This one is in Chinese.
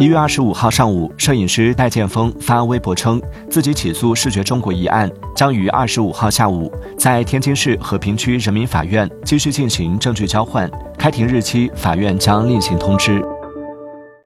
一月二十五号上午，摄影师戴建峰发微博称，自己起诉视觉中国一案将于二十五号下午在天津市和平区人民法院继续进行证据交换，开庭日期法院将另行通知。